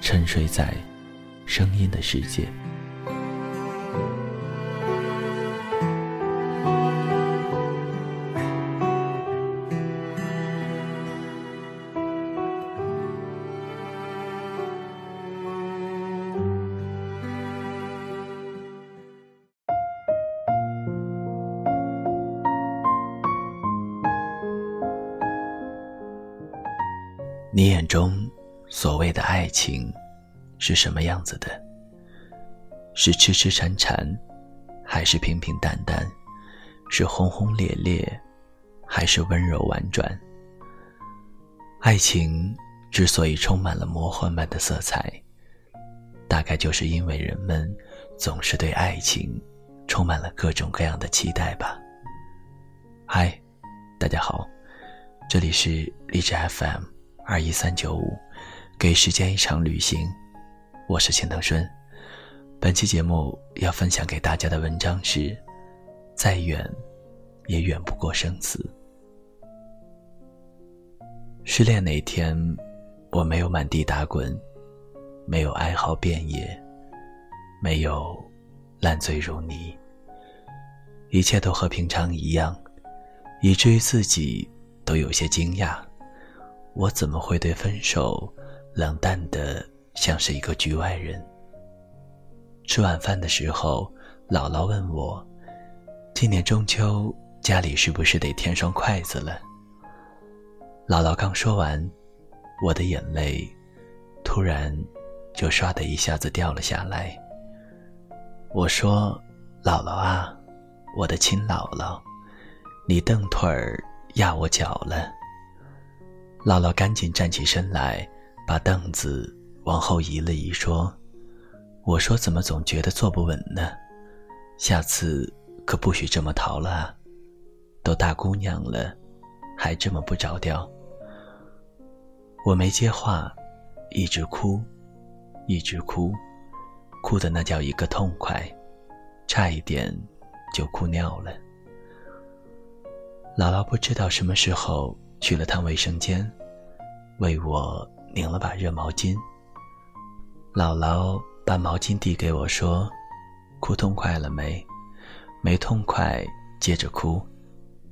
沉睡在声音的世界。所谓的爱情是什么样子的？是痴痴缠缠，还是平平淡淡？是轰轰烈烈，还是温柔婉转？爱情之所以充满了魔幻般的色彩，大概就是因为人们总是对爱情充满了各种各样的期待吧。嗨，大家好，这里是励志 FM。二一三九五，给时间一场旅行。我是钱德顺。本期节目要分享给大家的文章是：再远，也远不过生死。失恋那天，我没有满地打滚，没有哀嚎遍野，没有烂醉如泥，一切都和平常一样，以至于自己都有些惊讶。我怎么会对分手冷淡的像是一个局外人？吃晚饭的时候，姥姥问我：“今年中秋家里是不是得添双筷子了？”姥姥刚说完，我的眼泪突然就唰的一下子掉了下来。我说：“姥姥啊，我的亲姥姥，你蹬腿儿压我脚了。”姥姥赶紧站起身来，把凳子往后移了移，说：“我说怎么总觉得坐不稳呢？下次可不许这么逃了！都大姑娘了，还这么不着调。”我没接话，一直哭，一直哭，哭的那叫一个痛快，差一点就哭尿了。姥姥不知道什么时候。去了趟卫生间，为我拧了把热毛巾。姥姥把毛巾递给我，说：“哭痛快了没？没痛快，接着哭。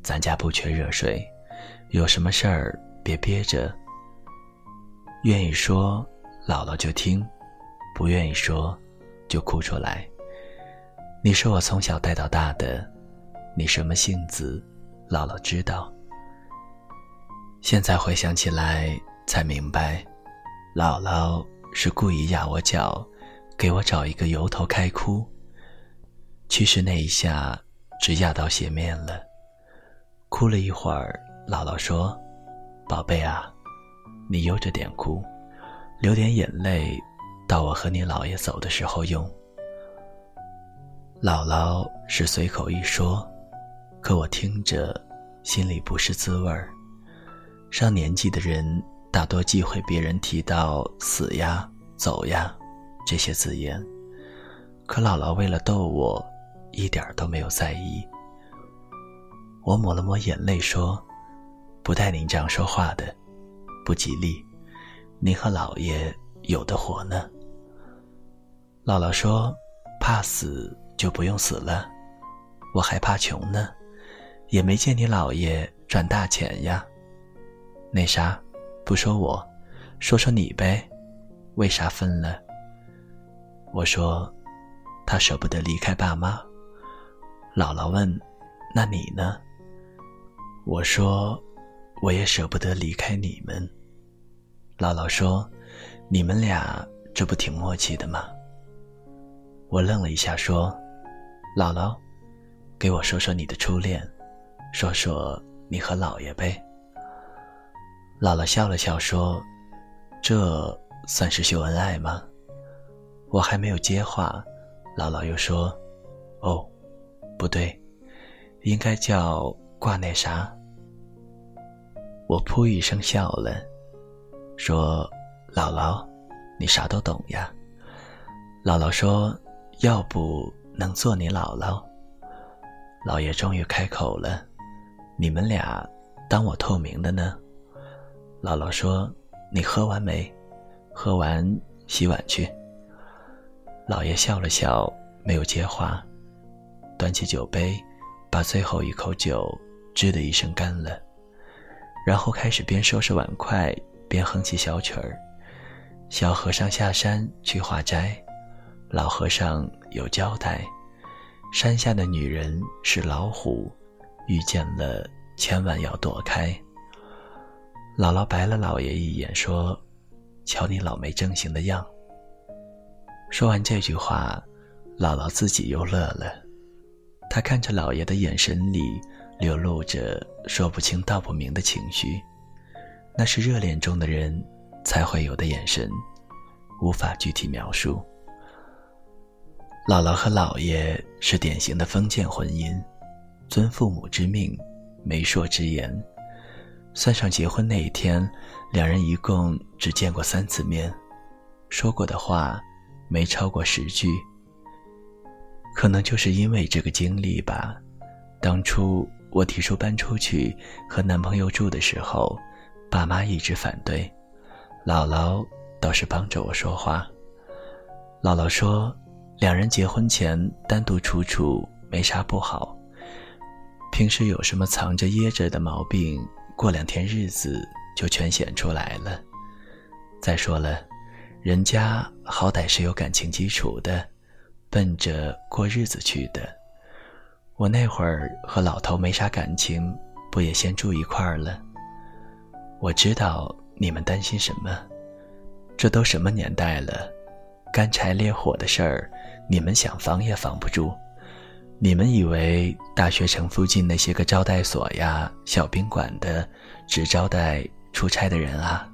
咱家不缺热水，有什么事儿别憋着。愿意说，姥姥就听；不愿意说，就哭出来。你是我从小带到大的，你什么性子，姥姥知道。”现在回想起来，才明白，姥姥是故意压我脚，给我找一个由头开哭。其实那一下只压到鞋面了，哭了一会儿，姥姥说：“宝贝啊，你悠着点哭，流点眼泪，到我和你姥爷走的时候用。”姥姥是随口一说，可我听着，心里不是滋味儿。上年纪的人大多忌讳别人提到“死呀”“走呀”这些字眼，可姥姥为了逗我，一点都没有在意。我抹了抹眼泪说：“不带您这样说话的，不吉利。您和姥爷有的活呢。”姥姥说：“怕死就不用死了，我还怕穷呢，也没见你姥爷赚大钱呀。”那啥，不说我，说说你呗，为啥分了？我说：“他舍不得离开爸妈。”姥姥问：“那你呢？”我说：“我也舍不得离开你们。”姥姥说：“你们俩这不挺默契的吗？”我愣了一下，说：“姥姥，给我说说你的初恋，说说你和姥爷呗。”姥姥笑了笑说：“这算是秀恩爱吗？”我还没有接话，姥姥又说：“哦，不对，应该叫挂那啥。”我噗一声笑了，说：“姥姥，你啥都懂呀。”姥姥说：“要不能做你姥姥？”姥爷终于开口了：“你们俩当我透明的呢？”姥姥说：“你喝完没？喝完洗碗去。”姥爷笑了笑，没有接话，端起酒杯，把最后一口酒吱的一声干了，然后开始边收拾碗筷边哼起小曲儿：“小和尚下山去化斋，老和尚有交代，山下的女人是老虎，遇见了千万要躲开。”姥姥白了姥爷一眼，说：“瞧你老没正形的样。”说完这句话，姥姥自己又乐了。她看着姥爷的眼神里流露着说不清道不明的情绪，那是热恋中的人才会有的眼神，无法具体描述。姥姥和姥爷是典型的封建婚姻，遵父母之命，媒妁之言。算上结婚那一天，两人一共只见过三次面，说过的话没超过十句。可能就是因为这个经历吧，当初我提出搬出去和男朋友住的时候，爸妈一直反对，姥姥倒是帮着我说话。姥姥说，两人结婚前单独处处没啥不好，平时有什么藏着掖着的毛病。过两天日子就全显出来了。再说了，人家好歹是有感情基础的，奔着过日子去的。我那会儿和老头没啥感情，不也先住一块儿了？我知道你们担心什么，这都什么年代了，干柴烈火的事儿，你们想防也防不住。你们以为大学城附近那些个招待所呀、小宾馆的，只招待出差的人啊？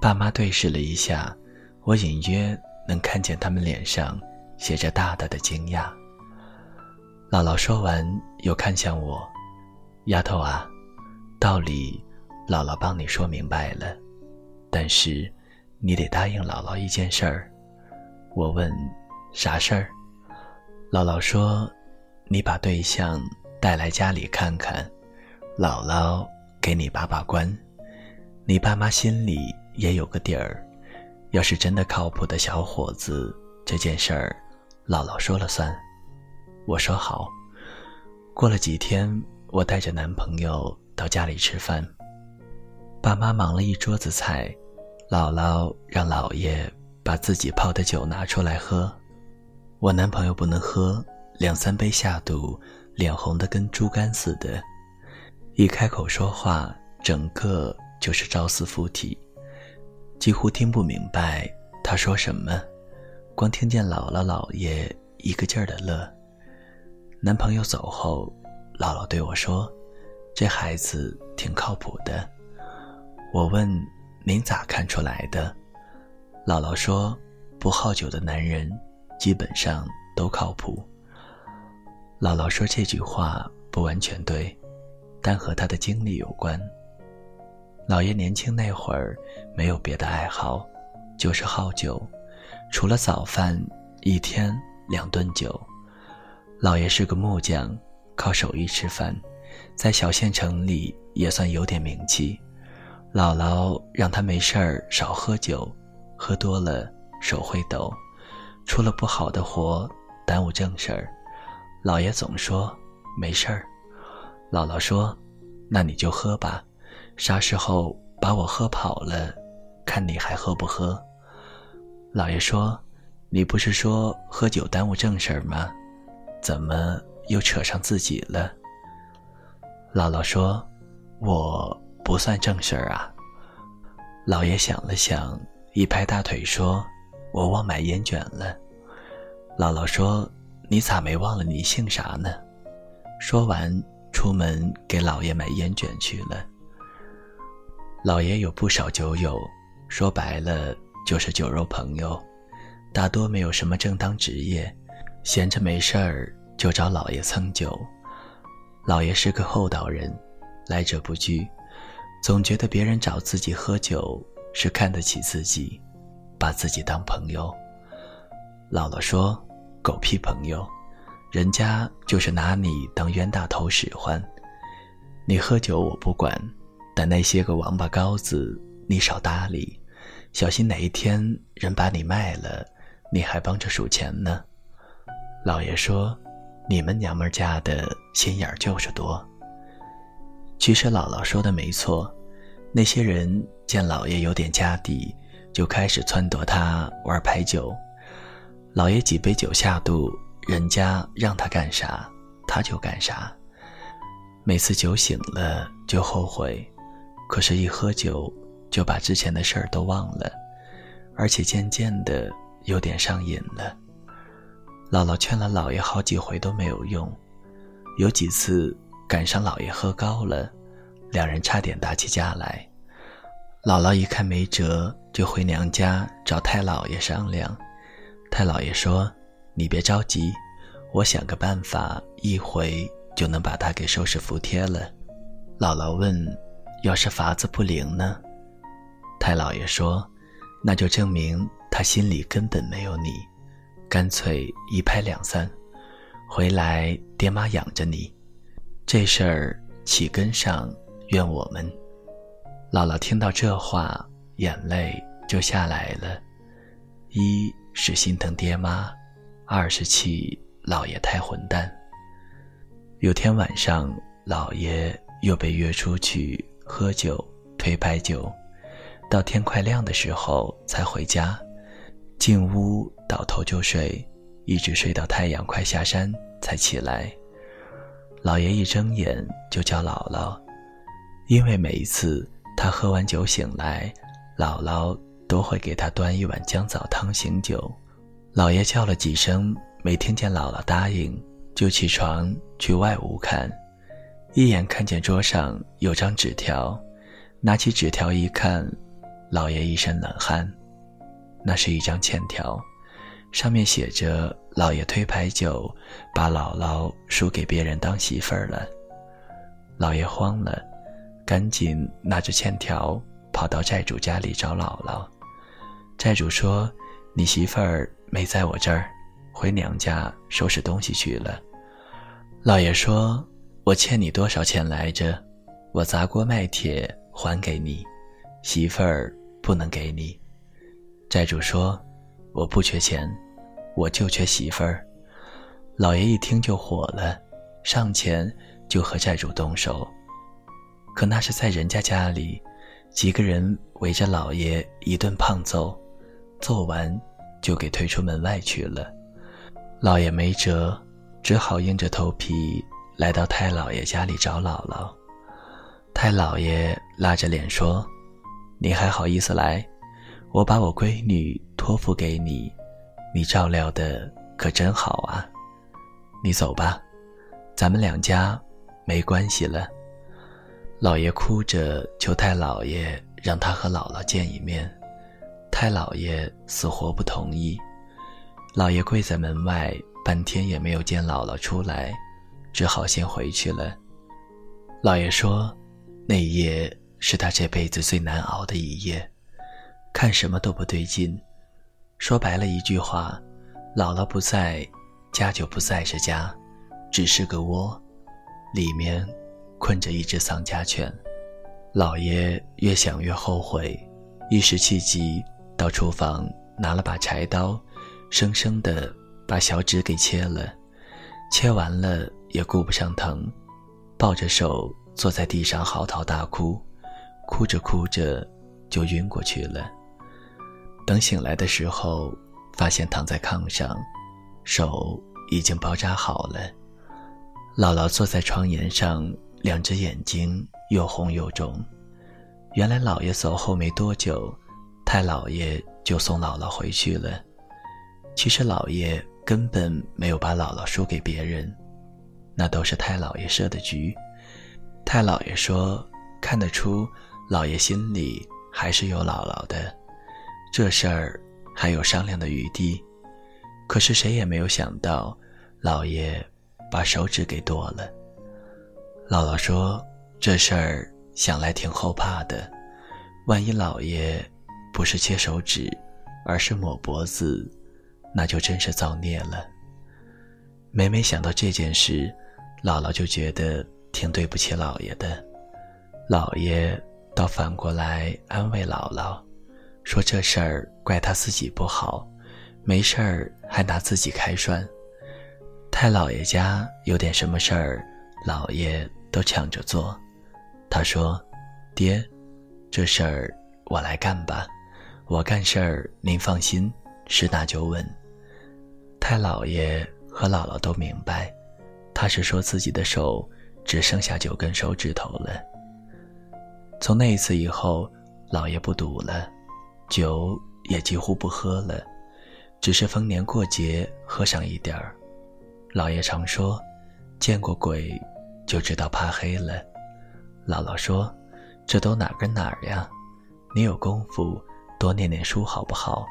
爸妈对视了一下，我隐约能看见他们脸上写着大大的惊讶。姥姥说完，又看向我：“丫头啊，道理姥姥帮你说明白了，但是你得答应姥姥一件事儿。”我问：“啥事儿？”姥姥说：“你把对象带来家里看看，姥姥给你把把关，你爸妈心里也有个底儿。要是真的靠谱的小伙子，这件事儿姥姥说了算。”我说好。过了几天，我带着男朋友到家里吃饭，爸妈忙了一桌子菜，姥姥让姥爷把自己泡的酒拿出来喝。我男朋友不能喝，两三杯下肚，脸红的跟猪肝似的，一开口说话，整个就是朝思附体，几乎听不明白他说什么，光听见姥姥姥爷一个劲儿的乐。男朋友走后，姥姥对我说：“这孩子挺靠谱的。”我问：“您咋看出来的？”姥姥说：“不好酒的男人。”基本上都靠谱。姥姥说这句话不完全对，但和他的经历有关。姥爷年轻那会儿没有别的爱好，就是好酒，除了早饭，一天两顿酒。姥爷是个木匠，靠手艺吃饭，在小县城里也算有点名气。姥姥让他没事儿少喝酒，喝多了手会抖。出了不好的活，耽误正事儿，老爷总说没事儿。姥姥说：“那你就喝吧，啥时候把我喝跑了，看你还喝不喝。”老爷说：“你不是说喝酒耽误正事儿吗？怎么又扯上自己了？”姥姥说：“我不算正事儿啊。”老爷想了想，一拍大腿说：“我忘买烟卷了。”姥姥说：“你咋没忘了你姓啥呢？”说完，出门给老爷买烟卷去了。老爷有不少酒友，说白了就是酒肉朋友，大多没有什么正当职业，闲着没事儿就找老爷蹭酒。老爷是个厚道人，来者不拒，总觉得别人找自己喝酒是看得起自己，把自己当朋友。姥姥说：“狗屁朋友，人家就是拿你当冤大头使唤。你喝酒我不管。”但那些个王八羔子，你少搭理，小心哪一天人把你卖了，你还帮着数钱呢。姥爷说：“你们娘们家的心眼儿就是多。”其实姥姥说的没错，那些人见老爷有点家底，就开始撺掇他玩牌九。老爷几杯酒下肚，人家让他干啥，他就干啥。每次酒醒了就后悔。可是，一喝酒就把之前的事儿都忘了，而且渐渐的有点上瘾了。姥姥劝了姥爷好几回都没有用，有几次赶上姥爷喝高了，两人差点打起架来。姥姥一看没辙，就回娘家找太姥爷商量。太姥爷说：“你别着急，我想个办法，一回就能把他给收拾服帖了。”姥姥问。要是法子不灵呢？太老爷说：“那就证明他心里根本没有你，干脆一拍两散，回来爹妈养着你。这事儿起根上怨我们。”姥姥听到这话，眼泪就下来了。一是心疼爹妈，二是气老爷太混蛋。有天晚上，老爷又被约出去。喝酒，推牌酒，到天快亮的时候才回家，进屋倒头就睡，一直睡到太阳快下山才起来。老爷一睁眼就叫姥姥，因为每一次他喝完酒醒来，姥姥都会给他端一碗姜枣汤醒酒。老爷叫了几声，没听见姥姥答应，就起床去外屋看。一眼看见桌上有张纸条，拿起纸条一看，老爷一身冷汗。那是一张欠条，上面写着：“老爷推牌九，把姥姥输给别人当媳妇儿了。”老爷慌了，赶紧拿着欠条跑到债主家里找姥姥。债主说：“你媳妇儿没在我这儿，回娘家收拾东西去了。”老爷说。我欠你多少钱来着？我砸锅卖铁还给你，媳妇儿不能给你。债主说：“我不缺钱，我就缺媳妇儿。”老爷一听就火了，上前就和债主动手。可那是在人家家里，几个人围着老爷一顿胖揍，揍完就给推出门外去了。老爷没辙，只好硬着头皮。来到太老爷家里找姥姥，太老爷拉着脸说：“你还好意思来？我把我闺女托付给你，你照料的可真好啊！你走吧，咱们两家没关系了。”老爷哭着求太老爷让他和姥姥见一面，太老爷死活不同意。老爷跪在门外半天也没有见姥姥出来。只好先回去了。老爷说，那一夜是他这辈子最难熬的一夜，看什么都不对劲。说白了一句话，姥姥不在，家就不再是家，只是个窝，里面困着一只丧家犬。老爷越想越后悔，一时气急，到厨房拿了把柴刀，生生的把小指给切了。切完了。也顾不上疼，抱着手坐在地上嚎啕大哭，哭着哭着就晕过去了。等醒来的时候，发现躺在炕上，手已经包扎好了。姥姥坐在床沿上，两只眼睛又红又肿。原来姥爷走后没多久，太姥爷就送姥姥回去了。其实姥爷根本没有把姥姥输给别人，那都是太姥爷设的局。太姥爷说，看得出姥爷心里还是有姥姥的，这事儿还有商量的余地。可是谁也没有想到，姥爷把手指给剁了。姥姥说，这事儿。想来挺后怕的，万一老爷不是切手指，而是抹脖子，那就真是造孽了。每每想到这件事，姥姥就觉得挺对不起老爷的。老爷倒反过来安慰姥姥，说这事儿怪他自己不好，没事儿还拿自己开涮。太老爷家有点什么事儿，老爷都抢着做。他说：“爹，这事儿我来干吧，我干事儿您放心，是大就问。”太姥爷和姥姥都明白，他是说自己的手只剩下九根手指头了。从那一次以后，老爷不赌了，酒也几乎不喝了，只是逢年过节喝上一点儿。老爷常说：“见过鬼，就知道怕黑了。”姥姥说：“这都哪跟哪儿呀？你有功夫多念念书好不好？”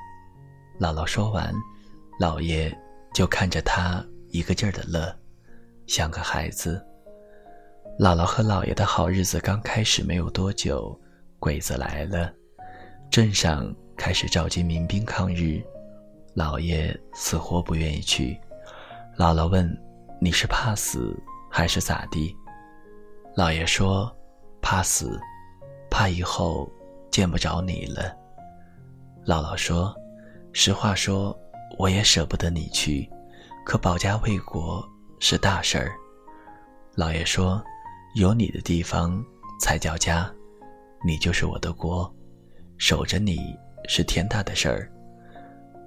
姥姥说完，姥爷就看着他一个劲儿的乐，像个孩子。姥姥和姥爷的好日子刚开始没有多久，鬼子来了，镇上开始召集民兵抗日。姥爷死活不愿意去。姥姥问：“你是怕死还是咋地？”姥爷说。怕死，怕以后见不着你了。姥姥说：“实话说，我也舍不得你去，可保家卫国是大事儿。”姥爷说：“有你的地方才叫家，你就是我的国，守着你是天大的事儿。”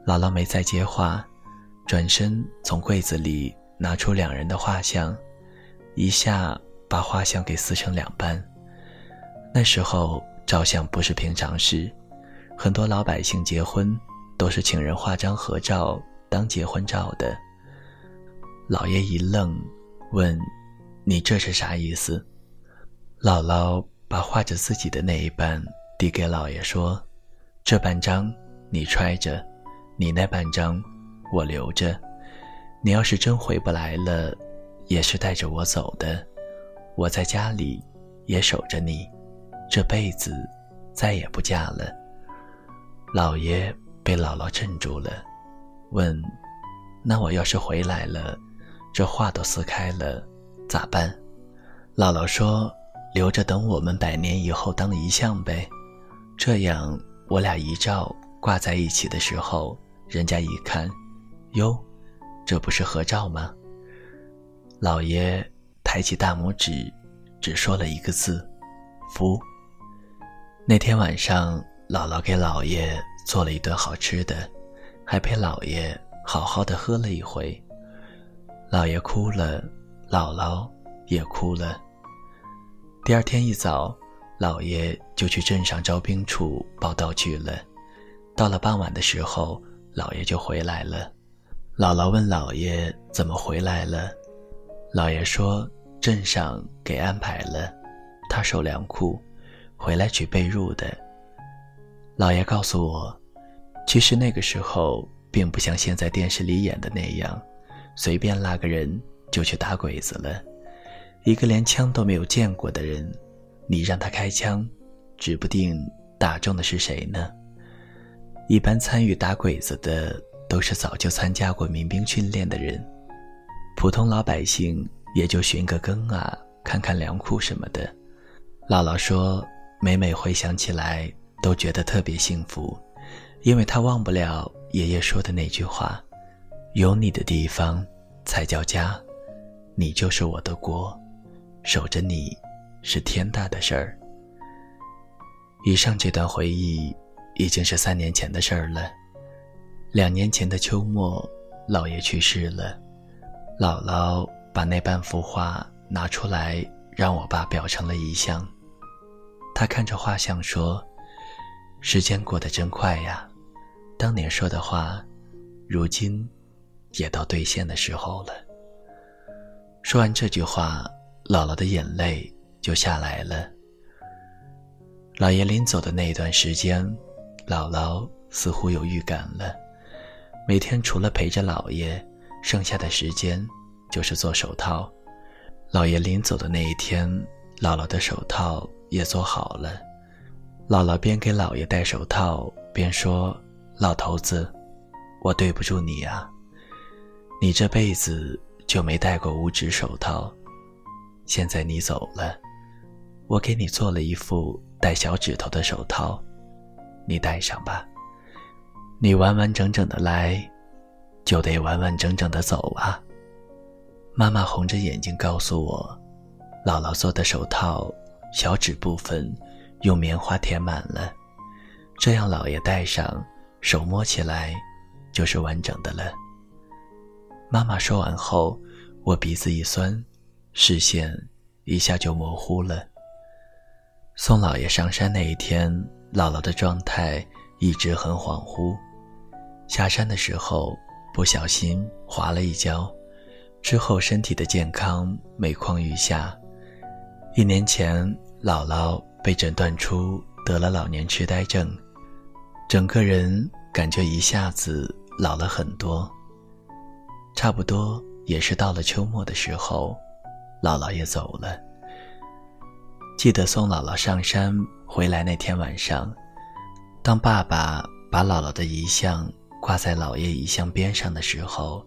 姥姥没再接话，转身从柜子里拿出两人的画像，一下把画像给撕成两半。那时候照相不是平常事，很多老百姓结婚都是请人画张合照当结婚照的。老爷一愣，问：“你这是啥意思？”姥姥把画着自己的那一半递给老爷说：“这半张你揣着，你那半张我留着。你要是真回不来了，也是带着我走的，我在家里也守着你。”这辈子再也不嫁了。老爷被姥姥镇住了，问：“那我要是回来了，这画都撕开了，咋办？”姥姥说：“留着等我们百年以后当遗像呗，这样我俩遗照挂在一起的时候，人家一看，哟，这不是合照吗？”老爷抬起大拇指，只说了一个字：“福。”那天晚上，姥姥给姥爷做了一顿好吃的，还陪姥爷好好的喝了一回。姥爷哭了，姥姥也哭了。第二天一早，姥爷就去镇上招兵处报道去了。到了傍晚的时候，姥爷就回来了。姥姥问姥爷怎么回来了，姥爷说镇上给安排了，他受粮库。回来取被褥的。老爷告诉我，其实那个时候并不像现在电视里演的那样，随便拉个人就去打鬼子了。一个连枪都没有见过的人，你让他开枪，指不定打中的是谁呢。一般参与打鬼子的都是早就参加过民兵训练的人，普通老百姓也就寻个根啊，看看粮库什么的。姥姥说。每每回想起来，都觉得特别幸福，因为他忘不了爷爷说的那句话：“有你的地方才叫家，你就是我的国，守着你是天大的事儿。”以上这段回忆已经是三年前的事儿了。两年前的秋末，姥爷去世了，姥姥把那半幅画拿出来，让我爸裱成了遗像。他看着画像说：“时间过得真快呀，当年说的话，如今也到兑现的时候了。”说完这句话，姥姥的眼泪就下来了。姥爷临走的那一段时间，姥姥似乎有预感了。每天除了陪着姥爷，剩下的时间就是做手套。姥爷临走的那一天，姥姥的手套也做好了。姥姥边给姥爷戴手套边说：“老头子，我对不住你啊，你这辈子就没戴过五指手套。现在你走了，我给你做了一副带小指头的手套，你戴上吧。”你完完整整的来，就得完完整整的走啊！妈妈红着眼睛告诉我，姥姥做的手套小指部分用棉花填满了，这样姥爷戴上，手摸起来就是完整的了。妈妈说完后，我鼻子一酸，视线一下就模糊了。送姥爷上山那一天，姥姥的状态一直很恍惚。下山的时候不小心滑了一跤，之后身体的健康每况愈下。一年前，姥姥被诊断出得了老年痴呆症，整个人感觉一下子老了很多。差不多也是到了秋末的时候，姥姥也走了。记得送姥姥上山回来那天晚上，当爸爸把姥姥的遗像。挂在姥爷遗像边上的时候，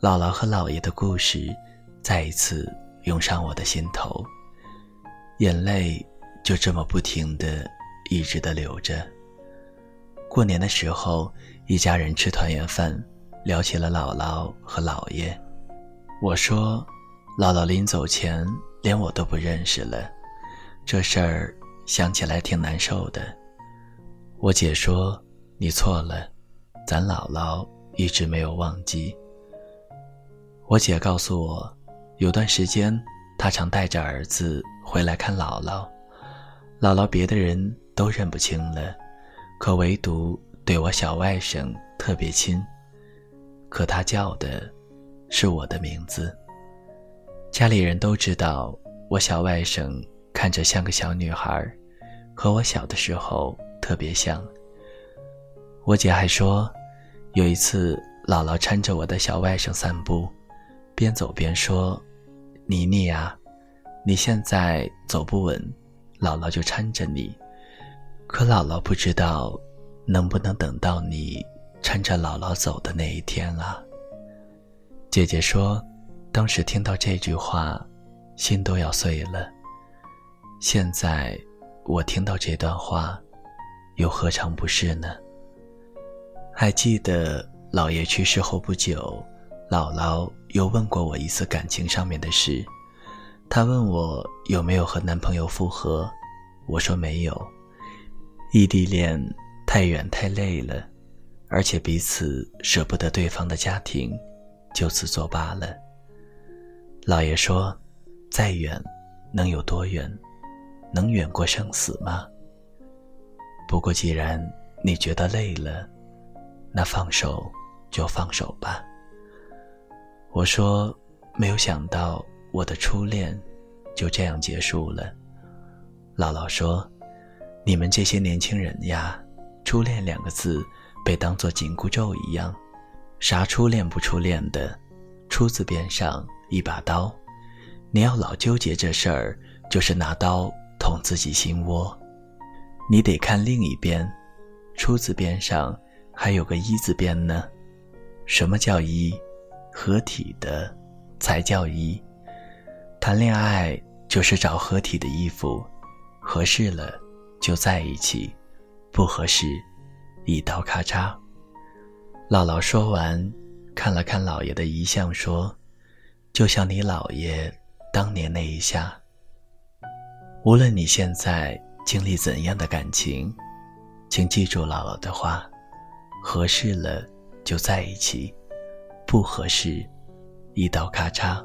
姥姥和姥爷的故事再一次涌上我的心头，眼泪就这么不停的、一直的流着。过年的时候，一家人吃团圆饭，聊起了姥姥和姥爷。我说，姥姥临走前连我都不认识了，这事儿想起来挺难受的。我姐说，你错了。咱姥姥一直没有忘记。我姐告诉我，有段时间她常带着儿子回来看姥姥，姥姥别的人都认不清了，可唯独对我小外甥特别亲。可他叫的是我的名字。家里人都知道我小外甥看着像个小女孩，和我小的时候特别像。我姐还说，有一次姥姥搀着我的小外甥散步，边走边说：“妮妮呀，你现在走不稳，姥姥就搀着你。可姥姥不知道，能不能等到你搀着姥姥走的那一天啊。”姐姐说，当时听到这句话，心都要碎了。现在我听到这段话，又何尝不是呢？还记得姥爷去世后不久，姥姥又问过我一次感情上面的事。她问我有没有和男朋友复合，我说没有。异地恋太远太累了，而且彼此舍不得对方的家庭，就此作罢了。姥爷说：“再远，能有多远？能远过生死吗？不过既然你觉得累了。”那放手就放手吧。我说，没有想到我的初恋就这样结束了。姥姥说：“你们这些年轻人呀，初恋两个字被当作紧箍咒一样，啥初恋不初恋的，初字边上一把刀，你要老纠结这事儿，就是拿刀捅自己心窝。你得看另一边，初字边上。”还有个一字边呢，什么叫一？合体的才叫一。谈恋爱就是找合体的衣服，合适了就在一起，不合适一刀咔嚓。姥姥说完，看了看姥爷的遗像，说：“就像你姥爷当年那一下。无论你现在经历怎样的感情，请记住姥姥的话。”合适了，就在一起，不合适，一刀咔嚓。